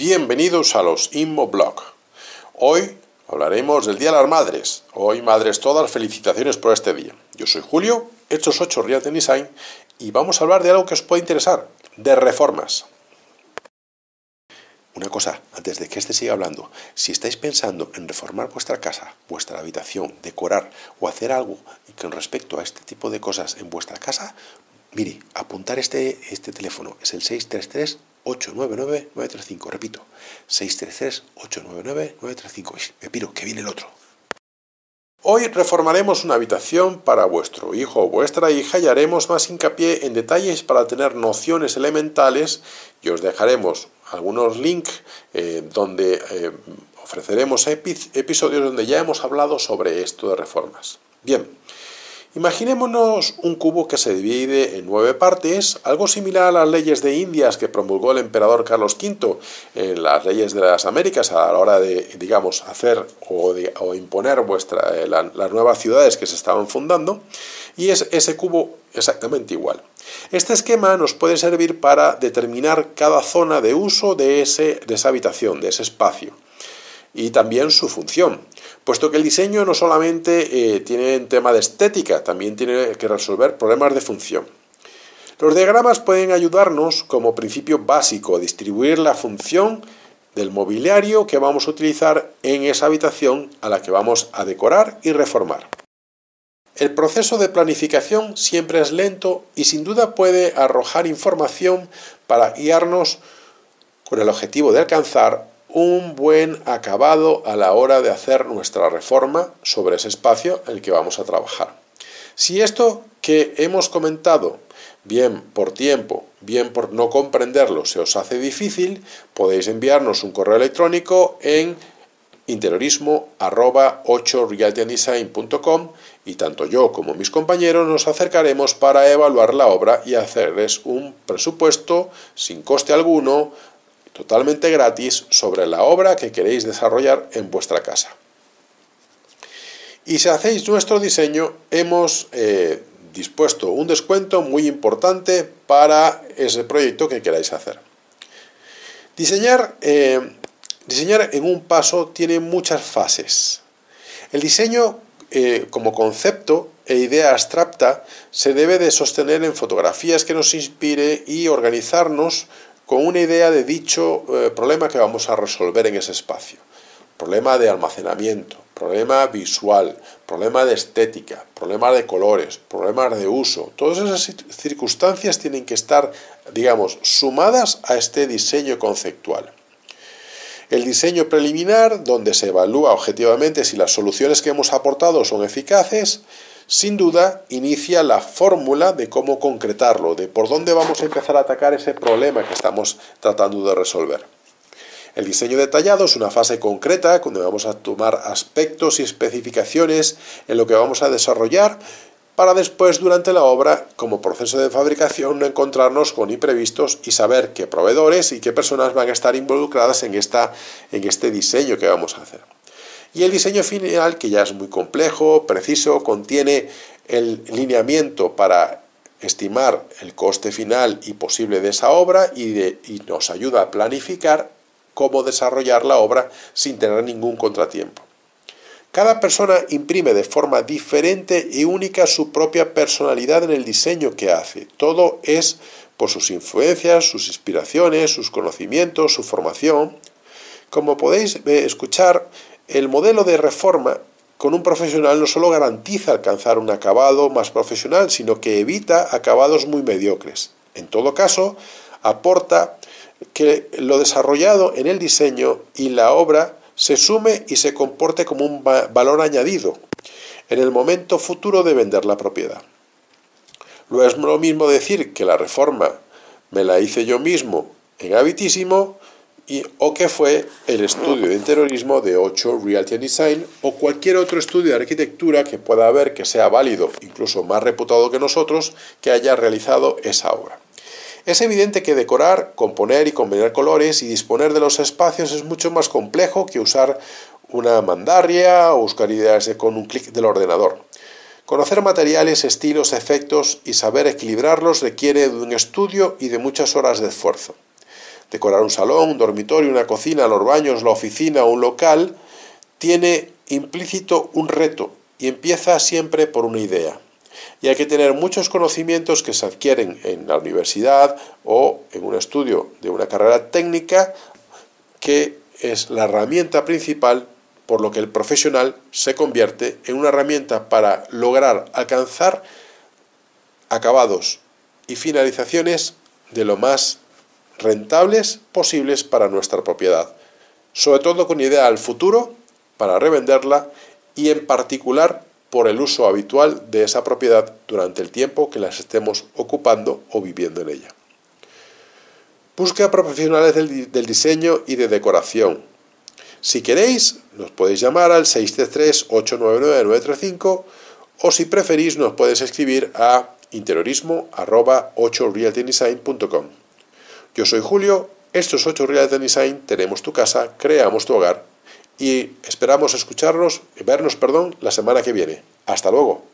Bienvenidos a los Inmoblog. Hoy hablaremos del Día de las Madres. Hoy, madres todas, felicitaciones por este día. Yo soy Julio, hechos 8 Real Design, y vamos a hablar de algo que os puede interesar, de reformas. Una cosa, antes de que este siga hablando, si estáis pensando en reformar vuestra casa, vuestra habitación, decorar o hacer algo con respecto a este tipo de cosas en vuestra casa, mire, apuntar este, este teléfono es el 633 899-935. Repito, 633-899-935. Me piro, que viene el otro. Hoy reformaremos una habitación para vuestro hijo o vuestra hija y haremos más hincapié en detalles para tener nociones elementales y os dejaremos algunos links eh, donde eh, ofreceremos episodios donde ya hemos hablado sobre esto de reformas. Bien, Imaginémonos un cubo que se divide en nueve partes, algo similar a las leyes de Indias que promulgó el emperador Carlos V en las leyes de las Américas a la hora de, digamos, hacer o, imponer vuestra, eh, las nuevas ciudades que se estaban fundando, y es ese cubo exactamente igual. Este esquema nos puede servir para determinar cada zona de uso de, ese, de esa habitación, de ese espacio, y también su función puesto que el diseño no solamente eh, tiene un tema de estética, también tiene que resolver problemas de función. Los diagramas pueden ayudarnos como principio básico a distribuir la función del mobiliario que vamos a utilizar en esa habitación a la que vamos a decorar y reformar. El proceso de planificación siempre es lento y sin duda puede arrojar información para guiarnos con el objetivo de alcanzar un buen acabado a la hora de hacer nuestra reforma sobre ese espacio en el que vamos a trabajar. Si esto que hemos comentado, bien por tiempo, bien por no comprenderlo, se os hace difícil, podéis enviarnos un correo electrónico en interiorismo 8 y tanto yo como mis compañeros nos acercaremos para evaluar la obra y hacerles un presupuesto sin coste alguno totalmente gratis sobre la obra que queréis desarrollar en vuestra casa. Y si hacéis nuestro diseño, hemos eh, dispuesto un descuento muy importante para ese proyecto que queráis hacer. Diseñar, eh, diseñar en un paso tiene muchas fases. El diseño eh, como concepto e idea abstracta se debe de sostener en fotografías que nos inspire y organizarnos con una idea de dicho eh, problema que vamos a resolver en ese espacio. Problema de almacenamiento, problema visual, problema de estética, problema de colores, problemas de uso. Todas esas circunstancias tienen que estar, digamos, sumadas a este diseño conceptual. El diseño preliminar, donde se evalúa objetivamente si las soluciones que hemos aportado son eficaces, sin duda inicia la fórmula de cómo concretarlo, de por dónde vamos a empezar a atacar ese problema que estamos tratando de resolver. El diseño detallado es una fase concreta donde vamos a tomar aspectos y especificaciones en lo que vamos a desarrollar para después durante la obra, como proceso de fabricación, encontrarnos con imprevistos y saber qué proveedores y qué personas van a estar involucradas en, esta, en este diseño que vamos a hacer. Y el diseño final, que ya es muy complejo, preciso, contiene el lineamiento para estimar el coste final y posible de esa obra y, nos ayuda a planificar cómo desarrollar la obra sin tener ningún contratiempo. Cada persona imprime de forma diferente y única su propia personalidad en el diseño que hace. Todo es por sus influencias, sus inspiraciones, sus conocimientos, su formación. Como podéis eh, escuchar, el modelo de reforma con un profesional no solo garantiza alcanzar un acabado más profesional, sino que evita acabados muy mediocres. En todo caso, aporta que lo desarrollado en el diseño y la obra se sume y se comporte como un valor añadido en el momento futuro de vender la propiedad. No es lo mismo decir que la reforma me la hice yo mismo en habitísimo o que fue el estudio de interiorismo de 8 Realty and Design o cualquier otro estudio de arquitectura que pueda haber que sea válido, incluso más reputado que nosotros, que haya realizado esa obra. Es evidente que decorar, componer y combinar colores y disponer de los espacios es mucho más complejo que usar una mandaria o buscar ideas con un clic del ordenador. Conocer materiales, estilos, efectos y saber equilibrarlos requiere de un estudio y de muchas horas de esfuerzo. Decorar un salón, un dormitorio, una cocina, los baños, la oficina un local, tiene implícito un reto y empieza siempre por una idea. Y hay que tener muchos conocimientos que se adquieren en la universidad o en un estudio de una carrera técnica que es la herramienta principal por lo que el profesional se convierte en una herramienta para lograr alcanzar acabados y finalizaciones de lo más rentables posibles para nuestra propiedad, sobre todo con idea al futuro para revenderla y en particular por el uso habitual de esa propiedad durante el tiempo que las estemos ocupando o viviendo en ella. Busque a profesionales del, diseño y de decoración. Si queréis, nos podéis llamar al 633-899-935 o si preferís nos puedes escribir a interiorismo.8realtydesign.com. Yo soy Julio, esto es 8 Realty Design, tenemos tu casa, creamos tu hogar y esperamos escucharnos, vernos, perdón, la semana que viene. Hasta luego.